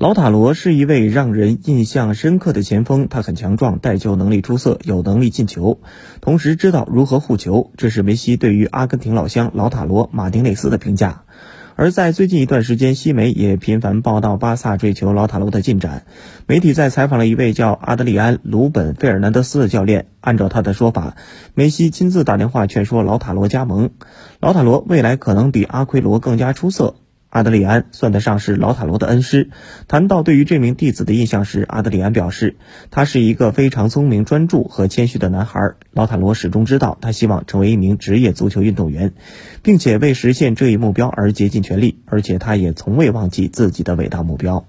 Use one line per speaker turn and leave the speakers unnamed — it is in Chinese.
老塔罗是一位让人印象深刻的前锋，他很强壮，带球能力出色，有能力进球，同时知道如何护球。这是梅西对于阿根廷老乡老塔罗马丁内斯的评价。而在最近一段时间，西媒也频繁报道巴萨追求老塔罗的进展。媒体在采访了一位叫阿德里安·鲁本·费尔南德斯的教练，按照他的说法，梅西亲自打电话劝说老塔罗加盟。老塔罗未来可能比阿奎罗更加出色。阿德里安算得上是老塔罗的恩师。谈到对于这名弟子的印象时，阿德里安表示，他是一个非常聪明、专注和谦虚的男孩。老塔罗始终知道，他希望成为一名职业足球运动员，并且为实现这一目标而竭尽全力。而且，他也从未忘记自己的伟大目标。